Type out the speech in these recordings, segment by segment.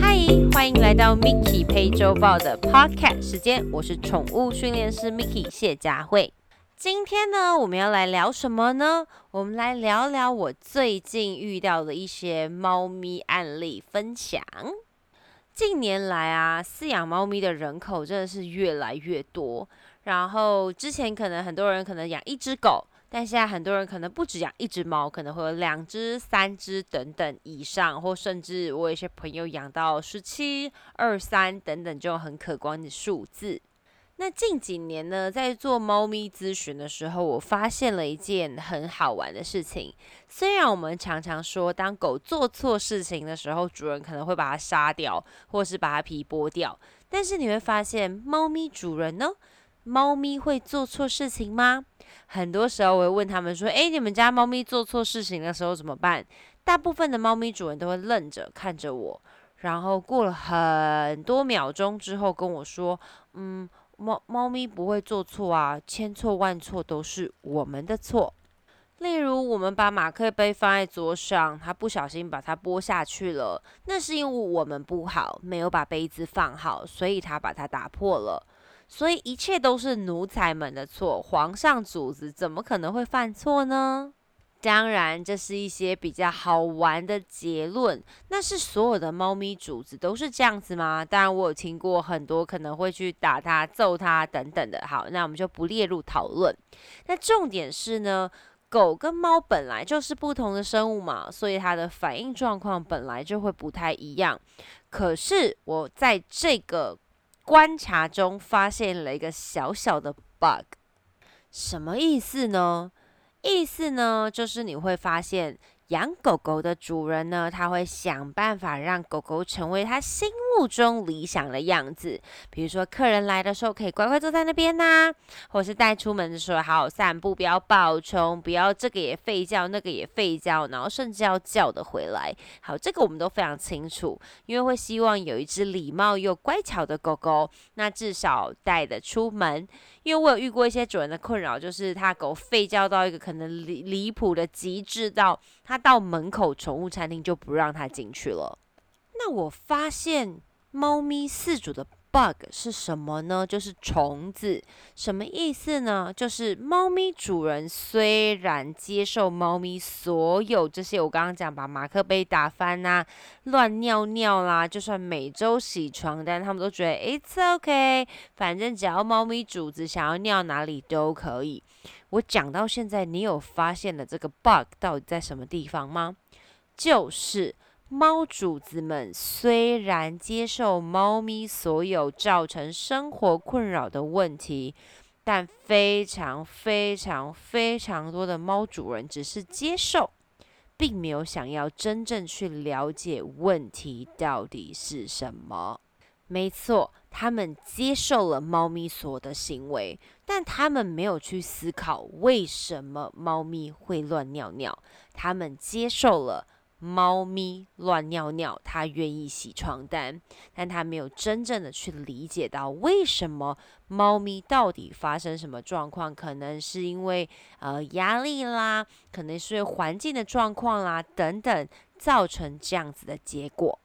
嗨，欢迎来到 Mickey 陪周报的 Podcast 时间，我是宠物训练师 Mickey 谢佳慧。今天呢，我们要来聊什么呢？我们来聊聊我最近遇到的一些猫咪案例分享。近年来啊，饲养猫咪的人口真的是越来越多。然后之前可能很多人可能养一只狗。但现在很多人可能不止养一只猫，可能会有两只、三只等等以上，或甚至我有一些朋友养到十七、二三等等这种很可观的数字。那近几年呢，在做猫咪咨询的时候，我发现了一件很好玩的事情。虽然我们常常说，当狗做错事情的时候，主人可能会把它杀掉，或是把它皮剥掉，但是你会发现，猫咪主人呢？猫咪会做错事情吗？很多时候我会问他们说：“诶，你们家猫咪做错事情的时候怎么办？”大部分的猫咪主人都会愣着看着我，然后过了很多秒钟之后跟我说：“嗯，猫猫咪不会做错啊，千错万错都是我们的错。例如，我们把马克杯放在桌上，他不小心把它拨下去了，那是因为我们不好，没有把杯子放好，所以他把它打破了。”所以一切都是奴才们的错，皇上主子怎么可能会犯错呢？当然，这是一些比较好玩的结论。那是所有的猫咪主子都是这样子吗？当然，我有听过很多可能会去打它、揍它等等的。好，那我们就不列入讨论。那重点是呢，狗跟猫本来就是不同的生物嘛，所以它的反应状况本来就会不太一样。可是我在这个。观察中发现了一个小小的 bug，什么意思呢？意思呢，就是你会发现。养狗狗的主人呢，他会想办法让狗狗成为他心目中理想的样子。比如说，客人来的时候可以乖乖坐在那边呐，或是带出门的时候好好散步，不要暴冲，不要这个也吠叫，那个也吠叫，然后甚至要叫的回来。好，这个我们都非常清楚，因为会希望有一只礼貌又乖巧的狗狗，那至少带的出门。因为我有遇过一些主人的困扰，就是他狗吠叫到一个可能离离谱的极致，到他到门口宠物餐厅就不让他进去了。那我发现猫咪饲主的。Bug 是什么呢？就是虫子，什么意思呢？就是猫咪主人虽然接受猫咪所有这些，我刚刚讲把马克杯打翻呐，乱尿尿啦，就算每周洗床单，他们都觉得 It's OK，反正只要猫咪主子想要尿哪里都可以。我讲到现在，你有发现了这个 bug 到底在什么地方吗？就是。猫主子们虽然接受猫咪所有造成生活困扰的问题，但非常非常非常多的猫主人只是接受，并没有想要真正去了解问题到底是什么。没错，他们接受了猫咪所的行为，但他们没有去思考为什么猫咪会乱尿尿。他们接受了。猫咪乱尿尿，它愿意洗床单，但它没有真正的去理解到为什么猫咪到底发生什么状况，可能是因为呃压力啦，可能是环境的状况啦等等，造成这样子的结果。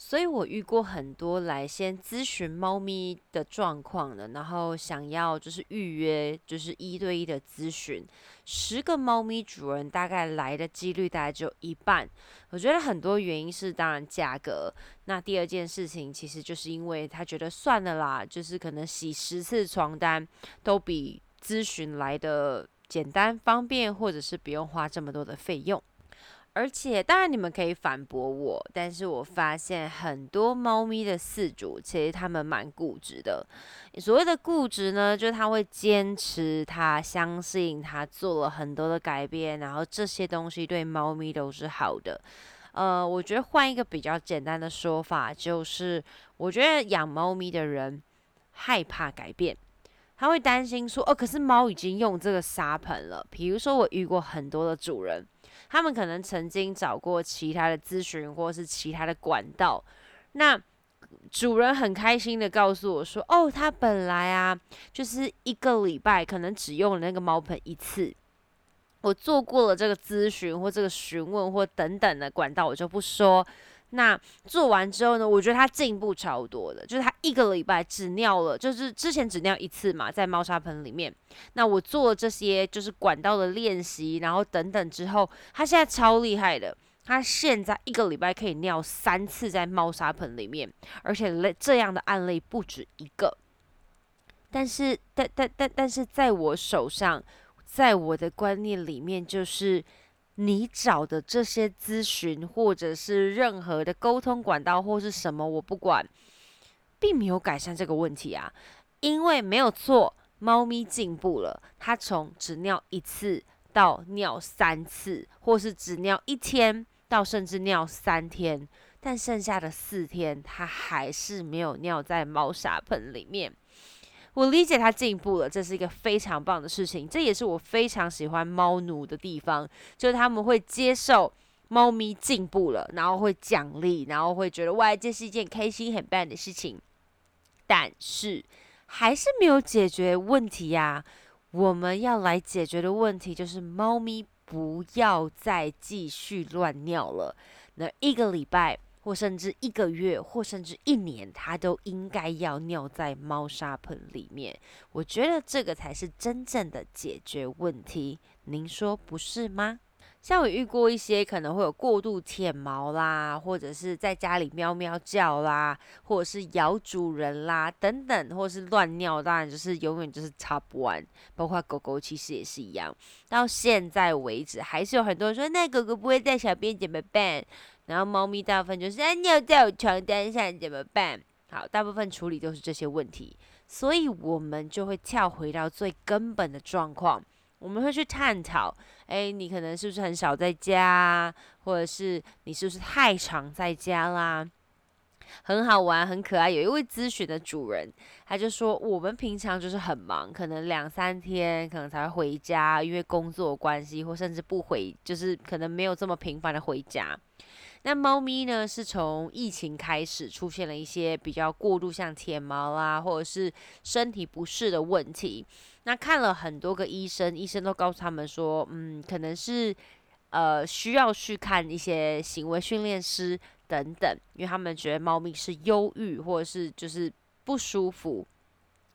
所以我遇过很多来先咨询猫咪的状况的，然后想要就是预约就是一对一的咨询，十个猫咪主人大概来的几率大概只有一半。我觉得很多原因是当然价格，那第二件事情其实就是因为他觉得算了啦，就是可能洗十次床单都比咨询来的简单方便，或者是不用花这么多的费用。而且，当然你们可以反驳我，但是我发现很多猫咪的饲主其实他们蛮固执的。所谓的固执呢，就是他会坚持，他相信他做了很多的改变，然后这些东西对猫咪都是好的。呃，我觉得换一个比较简单的说法，就是我觉得养猫咪的人害怕改变，他会担心说，哦，可是猫已经用这个沙盆了。比如说，我遇过很多的主人。他们可能曾经找过其他的咨询，或是其他的管道。那主人很开心的告诉我说：“哦，他本来啊，就是一个礼拜可能只用了那个猫盆一次。我做过了这个咨询或这个询问或等等的管道，我就不说。那做完之后呢，我觉得他进步超多的，就是他一个礼拜只尿了，就是之前只尿一次嘛，在猫砂盆里面。那我做这些就是管道的练习，然后等等之后，他现在超厉害的，他现在一个礼拜可以尿三次在猫砂盆里面，而且类这样的案例不止一个。但是，但但但但是在我手上，在我的观念里面，就是你找的这些咨询，或者是任何的沟通管道，或是什么，我不管，并没有改善这个问题啊。因为没有错，猫咪进步了，它从只尿一次到尿三次，或是只尿一天到甚至尿三天，但剩下的四天，它还是没有尿在猫砂盆里面。我理解他进步了，这是一个非常棒的事情。这也是我非常喜欢猫奴的地方，就是他们会接受猫咪进步了，然后会奖励，然后会觉得哇，这是一件开心很棒的事情。但是还是没有解决问题呀。我们要来解决的问题就是猫咪不要再继续乱尿了。那一个礼拜。或甚至一个月，或甚至一年，它都应该要尿在猫砂盆里面。我觉得这个才是真正的解决问题，您说不是吗？像我遇过一些可能会有过度舔毛啦，或者是在家里喵喵叫啦，或者是咬主人啦等等，或是乱尿，当然就是永远就是擦不完。包括狗狗其实也是一样，到现在为止还是有很多人说，那狗狗不会在小便怎么办？然后猫咪大部分就是哎尿在我床单上怎么办？好，大部分处理都是这些问题，所以我们就会跳回到最根本的状况，我们会去探讨：哎，你可能是不是很少在家，或者是你是不是太常在家啦？很好玩，很可爱。有一位咨询的主人，他就说，我们平常就是很忙，可能两三天可能才会回家，因为工作关系，或甚至不回，就是可能没有这么频繁的回家。那猫咪呢？是从疫情开始出现了一些比较过度像舔毛啦，或者是身体不适的问题。那看了很多个医生，医生都告诉他们说，嗯，可能是呃需要去看一些行为训练师等等，因为他们觉得猫咪是忧郁或者是就是不舒服，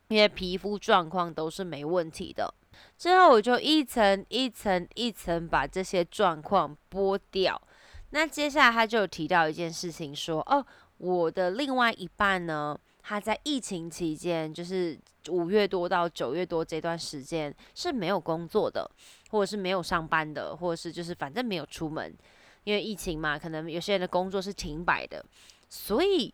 因为皮肤状况都是没问题的。之后我就一层一层一层把这些状况剥掉。那接下来他就有提到一件事情，说哦，我的另外一半呢，他在疫情期间，就是五月多到九月多这段时间是没有工作的，或者是没有上班的，或者是就是反正没有出门，因为疫情嘛，可能有些人的工作是停摆的，所以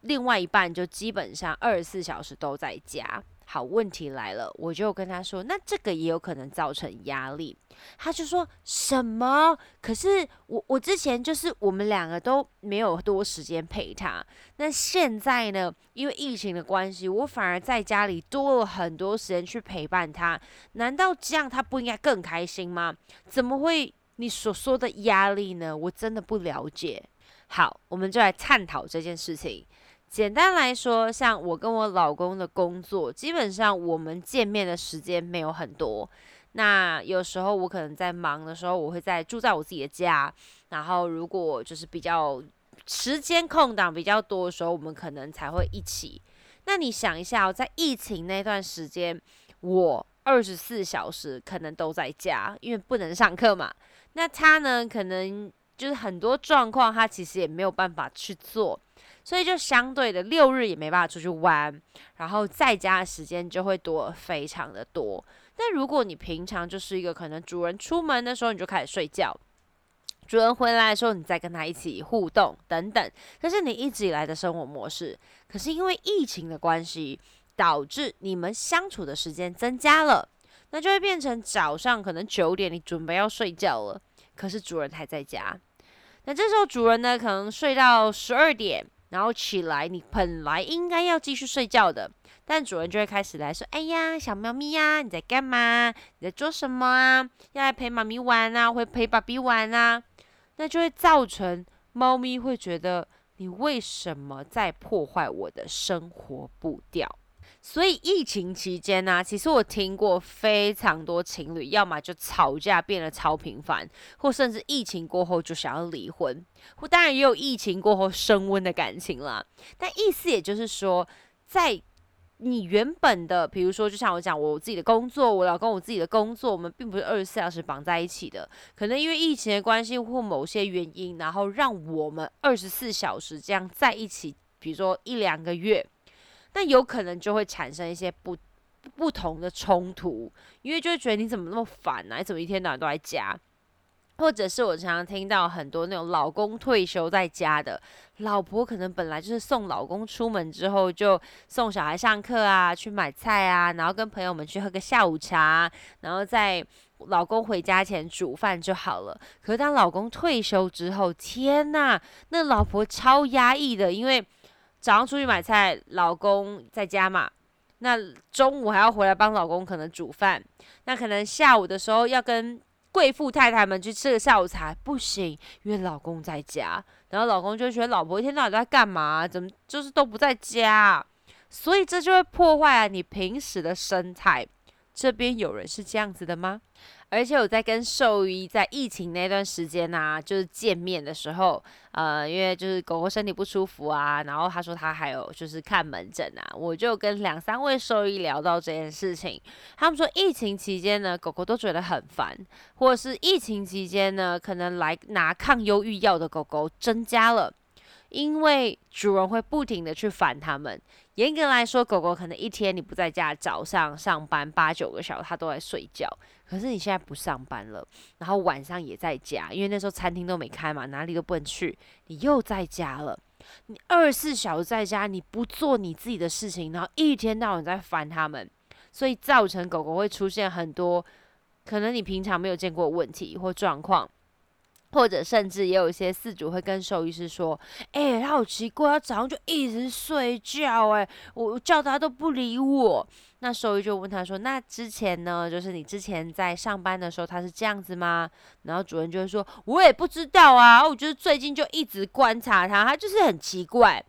另外一半就基本上二十四小时都在家。好，问题来了，我就跟他说，那这个也有可能造成压力。他就说什么？可是我我之前就是我们两个都没有多时间陪他，那现在呢？因为疫情的关系，我反而在家里多了很多时间去陪伴他。难道这样他不应该更开心吗？怎么会你所说的压力呢？我真的不了解。好，我们就来探讨这件事情。简单来说，像我跟我老公的工作，基本上我们见面的时间没有很多。那有时候我可能在忙的时候，我会在住在我自己的家。然后如果就是比较时间空档比较多的时候，我们可能才会一起。那你想一下，在疫情那段时间，我二十四小时可能都在家，因为不能上课嘛。那他呢，可能就是很多状况，他其实也没有办法去做。所以就相对的六日也没办法出去玩，然后在家的时间就会多非常的多。但如果你平常就是一个可能主人出门的时候你就开始睡觉，主人回来的时候你再跟他一起互动等等，这是你一直以来的生活模式。可是因为疫情的关系，导致你们相处的时间增加了，那就会变成早上可能九点你准备要睡觉了，可是主人还在家。那这时候主人呢可能睡到十二点。然后起来，你本来应该要继续睡觉的，但主人就会开始来说：“哎呀，小猫咪呀，你在干嘛？你在做什么啊？要来陪妈咪玩啊，会陪爸比玩啊？”那就会造成猫咪会觉得你为什么在破坏我的生活步调？所以疫情期间呢，其实我听过非常多情侣，要么就吵架变得超频繁，或甚至疫情过后就想要离婚，或当然也有疫情过后升温的感情啦。但意思也就是说，在你原本的，比如说，就像我讲，我自己的工作，我老公我自己的工作，我们并不是二十四小时绑在一起的，可能因为疫情的关系或某些原因，然后让我们二十四小时这样在一起，比如说一两个月。那有可能就会产生一些不不同的冲突，因为就会觉得你怎么那么烦啊？你怎么一天到晚都在家？或者是我常常听到很多那种老公退休在家的老婆，可能本来就是送老公出门之后就送小孩上课啊，去买菜啊，然后跟朋友们去喝个下午茶，然后在老公回家前煮饭就好了。可是当老公退休之后，天呐，那老婆超压抑的，因为。早上出去买菜，老公在家嘛，那中午还要回来帮老公可能煮饭，那可能下午的时候要跟贵妇太太们去吃个下午茶，不行，因为老公在家，然后老公就觉得老婆一天到晚都在干嘛，怎么就是都不在家，所以这就会破坏了你平时的身材。这边有人是这样子的吗？而且我在跟兽医在疫情那段时间呢，就是见面的时候，呃，因为就是狗狗身体不舒服啊，然后他说他还有就是看门诊啊，我就跟两三位兽医聊到这件事情，他们说疫情期间呢，狗狗都觉得很烦，或者是疫情期间呢，可能来拿抗忧郁药的狗狗增加了。因为主人会不停的去烦他们。严格来说，狗狗可能一天你不在家，早上上班八九个小时，它都在睡觉。可是你现在不上班了，然后晚上也在家，因为那时候餐厅都没开嘛，哪里都不能去，你又在家了。你二十四小时在家，你不做你自己的事情，然后一天到晚在烦他们，所以造成狗狗会出现很多可能你平常没有见过问题或状况。或者甚至也有一些饲主会跟兽医师说：“哎，他好奇怪，他早上就一直睡觉，哎，我叫他都不理我。”那兽医就问他说：“那之前呢？就是你之前在上班的时候，他是这样子吗？”然后主人就会说：“我也不知道啊，我觉得最近就一直观察他，他就是很奇怪。”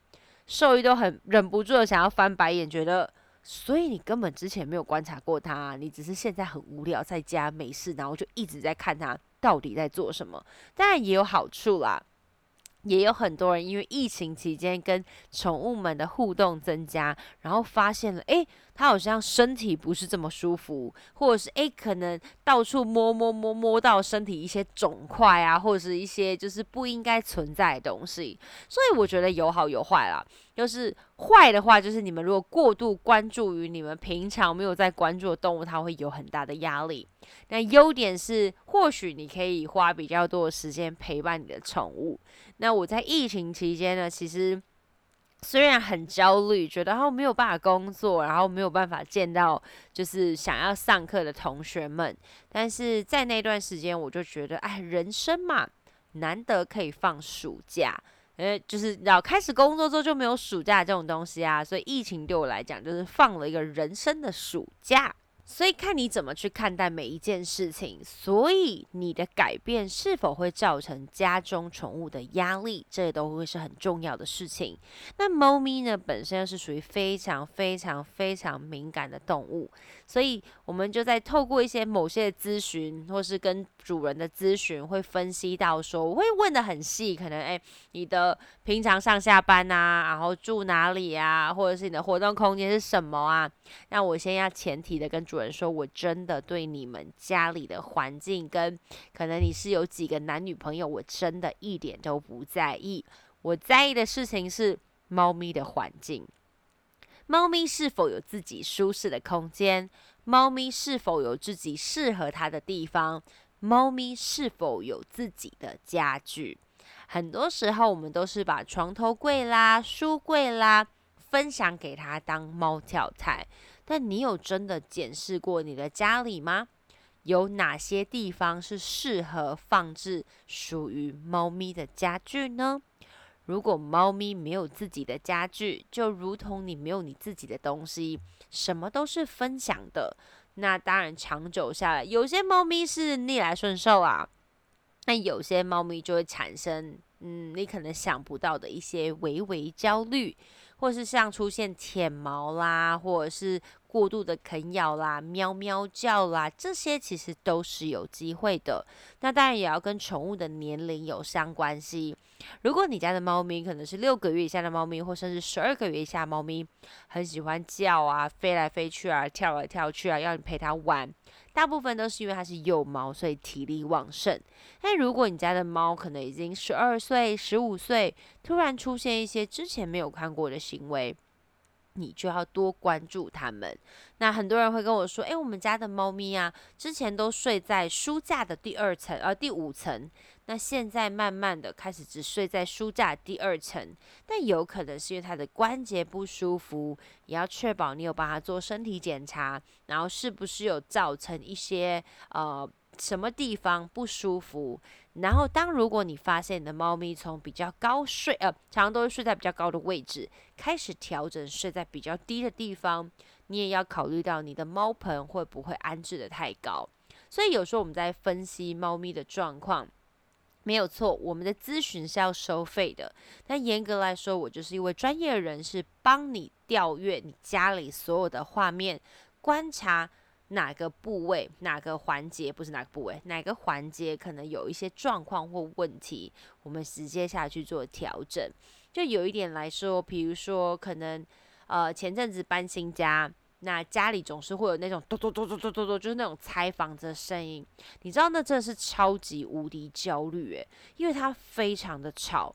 兽医都很忍不住的想要翻白眼，觉得。所以你根本之前没有观察过他，你只是现在很无聊，在家没事，然后就一直在看他到底在做什么。当然也有好处啦。也有很多人因为疫情期间跟宠物们的互动增加，然后发现了，诶，它好像身体不是这么舒服，或者是诶，可能到处摸摸摸摸到身体一些肿块啊，或者是一些就是不应该存在的东西。所以我觉得有好有坏啦。就是坏的话，就是你们如果过度关注于你们平常没有在关注的动物，它会有很大的压力。那优点是，或许你可以花比较多的时间陪伴你的宠物。那我在疫情期间呢，其实虽然很焦虑，觉得然后没有办法工作，然后没有办法见到就是想要上课的同学们，但是在那段时间，我就觉得，哎，人生嘛，难得可以放暑假，呃，就是要开始工作之后就没有暑假这种东西啊，所以疫情对我来讲就是放了一个人生的暑假。所以看你怎么去看待每一件事情，所以你的改变是否会造成家中宠物的压力，这都会是很重要的事情。那猫咪呢，本身是属于非常非常非常敏感的动物，所以我们就在透过一些某些咨询，或是跟主人的咨询，会分析到说，我会问的很细，可能诶，你的平常上下班啊，然后住哪里啊，或者是你的活动空间是什么啊？那我先要前提的跟主人说，我真的对你们家里的环境跟可能你是有几个男女朋友，我真的一点都不在意。我在意的事情是猫咪的环境，猫咪是否有自己舒适的空间，猫咪是否有自己适合它的地方，猫咪是否有自己的家具。很多时候，我们都是把床头柜啦、书柜啦。分享给他当猫跳台，但你有真的检视过你的家里吗？有哪些地方是适合放置属于猫咪的家具呢？如果猫咪没有自己的家具，就如同你没有你自己的东西，什么都是分享的，那当然长久下来，有些猫咪是逆来顺受啊，那有些猫咪就会产生，嗯，你可能想不到的一些微微焦虑。或是像出现舔毛啦，或者是过度的啃咬啦、喵喵叫啦，这些其实都是有机会的。那当然也要跟宠物的年龄有相关系。如果你家的猫咪可能是六个月以下的猫咪，或甚至十二个月以下猫咪，很喜欢叫啊、飞来飞去啊、跳来跳去啊，要你陪它玩。大部分都是因为它是幼猫，所以体力旺盛。但如果你家的猫可能已经十二岁、十五岁，突然出现一些之前没有看过的行为，你就要多关注它们。那很多人会跟我说：“诶，我们家的猫咪啊，之前都睡在书架的第二层，呃，第五层。”那现在慢慢的开始只睡在书架第二层，但有可能是因为它的关节不舒服，也要确保你有帮它做身体检查，然后是不是有造成一些呃什么地方不舒服。然后当如果你发现你的猫咪从比较高睡，呃，常常都是睡在比较高的位置，开始调整睡在比较低的地方，你也要考虑到你的猫盆会不会安置的太高。所以有时候我们在分析猫咪的状况。没有错，我们的咨询是要收费的。但严格来说，我就是一位专业人士，帮你调阅你家里所有的画面，观察哪个部位、哪个环节，不是哪个部位，哪个环节可能有一些状况或问题，我们直接下去做调整。就有一点来说，比如说可能呃前阵子搬新家。那家里总是会有那种咚咚咚咚咚咚咚，就是那种拆房子的声音，你知道那真的是超级无敌焦虑诶，因为它非常的吵，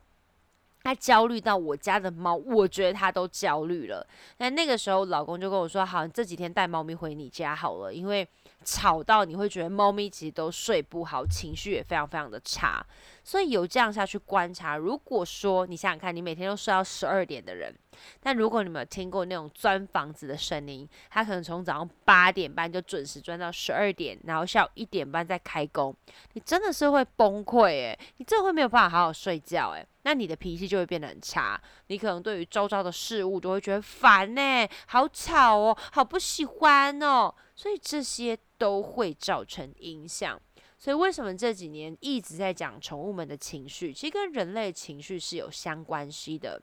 他焦虑到我家的猫，我觉得它都焦虑了。那那个时候老公就跟我说，好，这几天带猫咪回你家好了，因为吵到你会觉得猫咪其实都睡不好，情绪也非常非常的差。所以有这样下去观察，如果说你想想看，你每天都睡到十二点的人，但如果你们有听过那种钻房子的声音，他可能从早上八点半就准时钻到十二点，然后下午一点半再开工，你真的是会崩溃诶，你真的会没有办法好好睡觉诶，那你的脾气就会变得很差，你可能对于周遭的事物都会觉得烦呢，好吵哦，好不喜欢哦，所以这些都会造成影响。所以，为什么这几年一直在讲宠物们的情绪？其实跟人类情绪是有相关系的。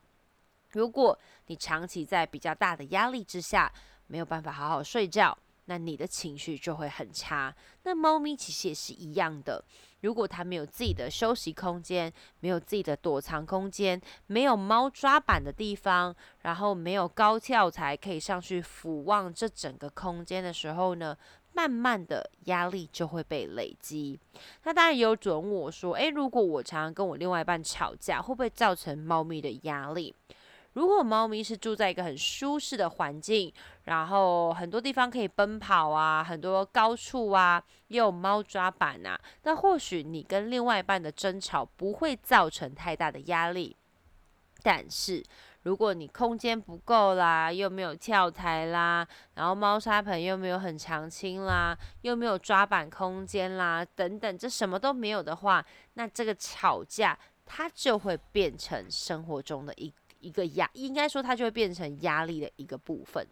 如果你长期在比较大的压力之下，没有办法好好睡觉，那你的情绪就会很差。那猫咪其实也是一样的。如果它没有自己的休息空间，没有自己的躲藏空间，没有猫抓板的地方，然后没有高跳台可以上去俯望这整个空间的时候呢？慢慢的压力就会被累积。那当然也有主人问我说：“诶，如果我常常跟我另外一半吵架，会不会造成猫咪的压力？如果猫咪是住在一个很舒适的环境，然后很多地方可以奔跑啊，很多高处啊，也有猫抓板啊，那或许你跟另外一半的争吵不会造成太大的压力。但是，如果你空间不够啦，又没有跳台啦，然后猫砂盆又没有很长青啦，又没有抓板空间啦，等等，这什么都没有的话，那这个吵架它就会变成生活中的一一个压，应该说它就会变成压力的一个部分。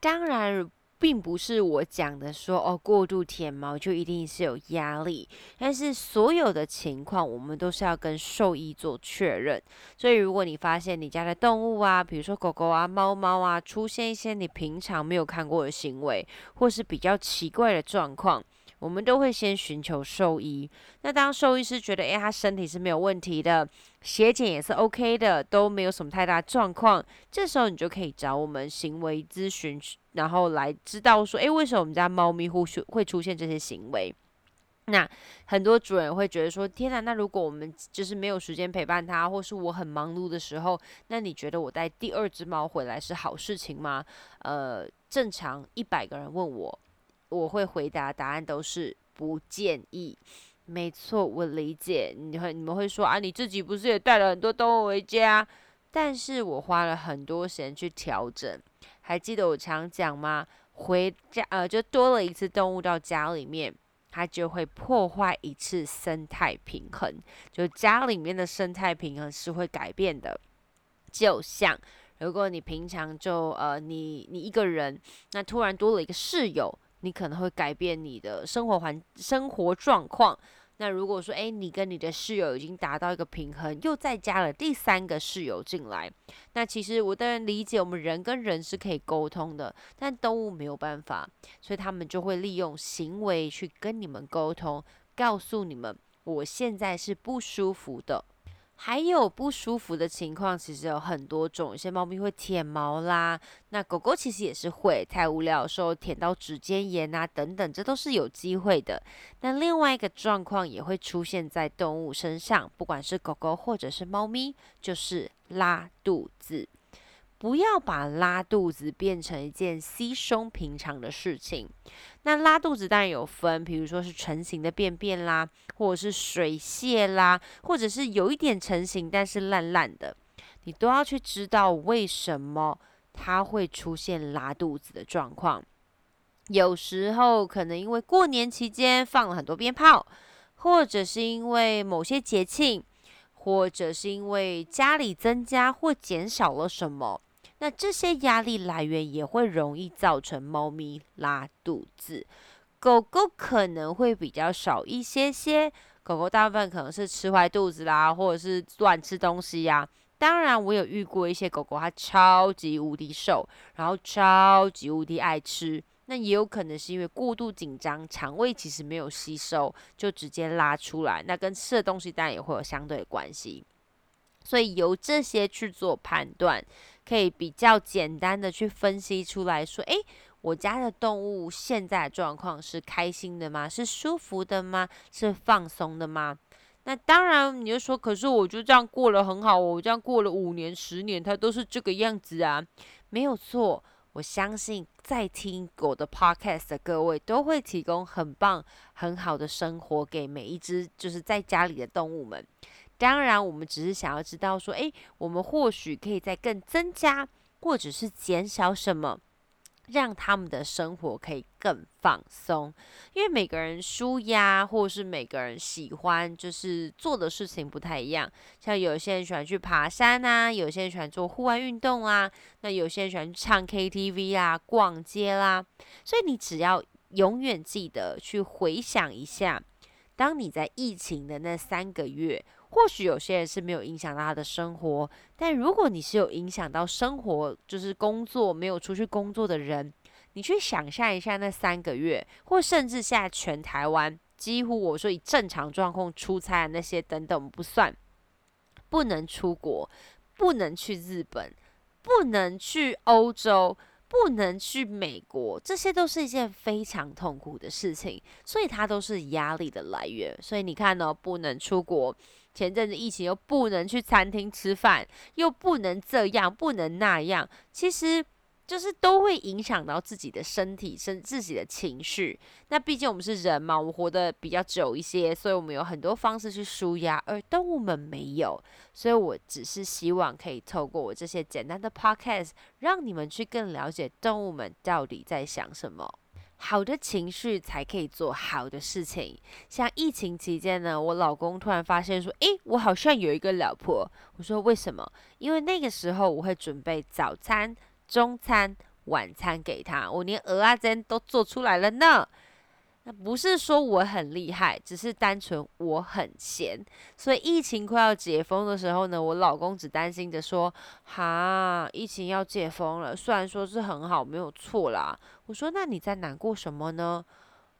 当然。并不是我讲的说哦，过度舔毛就一定是有压力，但是所有的情况我们都是要跟兽医做确认。所以如果你发现你家的动物啊，比如说狗狗啊、猫猫啊，出现一些你平常没有看过的行为，或是比较奇怪的状况。我们都会先寻求兽医。那当兽医师觉得，诶，他身体是没有问题的，血检也是 OK 的，都没有什么太大状况，这时候你就可以找我们行为咨询，然后来知道说，诶，为什么我们家猫咪会会出现这些行为？那很多主人会觉得说，天哪，那如果我们就是没有时间陪伴它，或是我很忙碌的时候，那你觉得我带第二只猫回来是好事情吗？呃，正常一百个人问我。我会回答答案都是不建议，没错，我理解。你会你们会说啊，你自己不是也带了很多动物回家？但是我花了很多时间去调整。还记得我常讲吗？回家呃，就多了一次动物到家里面，它就会破坏一次生态平衡。就家里面的生态平衡是会改变的。就像如果你平常就呃，你你一个人，那突然多了一个室友。你可能会改变你的生活环生活状况，那如果说，诶，你跟你的室友已经达到一个平衡，又再加了第三个室友进来，那其实我当然理解，我们人跟人是可以沟通的，但动物没有办法，所以他们就会利用行为去跟你们沟通，告诉你们我现在是不舒服的。还有不舒服的情况，其实有很多种。有些猫咪会舔毛啦，那狗狗其实也是会，太无聊的时候舔到指尖炎啊等等，这都是有机会的。那另外一个状况也会出现在动物身上，不管是狗狗或者是猫咪，就是拉肚子。不要把拉肚子变成一件稀松平常的事情。那拉肚子当然有分，比如说是成型的便便啦，或者是水泄啦，或者是有一点成型但是烂烂的，你都要去知道为什么它会出现拉肚子的状况。有时候可能因为过年期间放了很多鞭炮，或者是因为某些节庆，或者是因为家里增加或减少了什么。那这些压力来源也会容易造成猫咪拉肚子，狗狗可能会比较少一些些。狗狗大部分可能是吃坏肚子啦，或者是乱吃东西呀。当然，我有遇过一些狗狗，它超级无敌瘦，然后超级无敌爱吃。那也有可能是因为过度紧张，肠胃其实没有吸收，就直接拉出来。那跟吃的东西当然也会有相对的关系。所以由这些去做判断。可以比较简单的去分析出来说，诶，我家的动物现在的状况是开心的吗？是舒服的吗？是放松的吗？那当然，你就说，可是我就这样过了很好哦，我这样过了五年、十年，它都是这个样子啊，没有错。我相信在听狗的 podcast 的各位都会提供很棒、很好的生活给每一只就是在家里的动物们。当然，我们只是想要知道说，诶，我们或许可以再更增加，或者是减少什么，让他们的生活可以更放松。因为每个人舒压，或是每个人喜欢，就是做的事情不太一样。像有些人喜欢去爬山啊，有些人喜欢做户外运动啊，那有些人喜欢唱 KTV 啊、逛街啦。所以你只要永远记得去回想一下，当你在疫情的那三个月。或许有些人是没有影响到他的生活，但如果你是有影响到生活，就是工作没有出去工作的人，你去想象一下那三个月，或甚至现在全台湾几乎我说以正常状况出差的那些等等不算，不能出国，不能去日本，不能去欧洲。不能去美国，这些都是一件非常痛苦的事情，所以它都是压力的来源。所以你看呢，不能出国，前阵子疫情又不能去餐厅吃饭，又不能这样，不能那样，其实。就是都会影响到自己的身体、身自己的情绪。那毕竟我们是人嘛，我们活得比较久一些，所以我们有很多方式去舒压，而动物们没有。所以我只是希望可以透过我这些简单的 podcast，让你们去更了解动物们到底在想什么。好的情绪才可以做好的事情。像疫情期间呢，我老公突然发现说：“诶，我好像有一个老婆。”我说：“为什么？”因为那个时候我会准备早餐。中餐、晚餐给他，我连鹅啊煎都做出来了呢。那不是说我很厉害，只是单纯我很闲。所以疫情快要解封的时候呢，我老公只担心着说：“哈，疫情要解封了，虽然说是很好，没有错啦。”我说：“那你在难过什么呢？”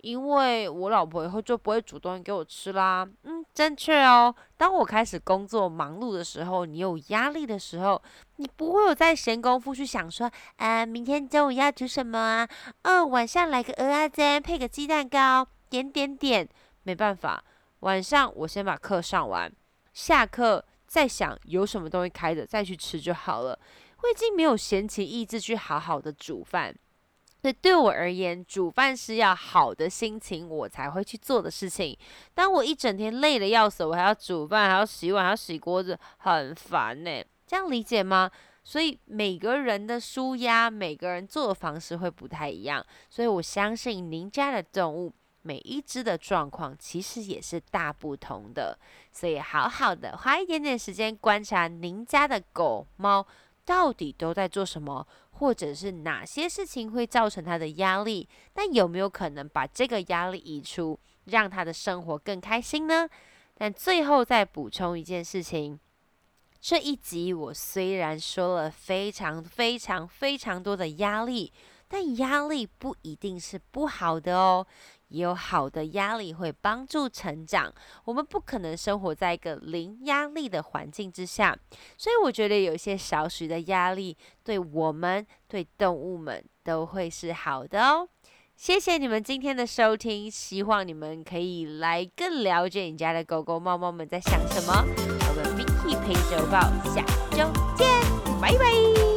因为我老婆以后就不会主动给我吃啦。嗯，正确哦。当我开始工作忙碌的时候，你有压力的时候，你不会有在闲工夫去想说，啊，明天中午要煮什么啊？哦，晚上来个鹅啊煎，配个鸡蛋糕，点点点。没办法，晚上我先把课上完，下课再想有什么东西开着再去吃就好了。我已经没有闲情逸致去好好的煮饭。所以对我而言，煮饭是要好的心情我才会去做的事情。当我一整天累得要死，我还要煮饭，还要洗碗，还要洗锅子，很烦呢。这样理解吗？所以每个人的舒压，每个人做的方式会不太一样。所以我相信您家的动物每一只的状况其实也是大不同的。所以好好的花一点点时间观察您家的狗猫到底都在做什么。或者是哪些事情会造成他的压力？那有没有可能把这个压力移出？让他的生活更开心呢？但最后再补充一件事情，这一集我虽然说了非常非常非常多的压力，但压力不一定是不好的哦。也有好的压力会帮助成长。我们不可能生活在一个零压力的环境之下，所以我觉得有一些少许的压力，对我们、对动物们都会是好的哦。谢谢你们今天的收听，希望你们可以来更了解你家的狗狗、猫猫们在想什么。我们 Mickey 陪周报，下周见，拜拜。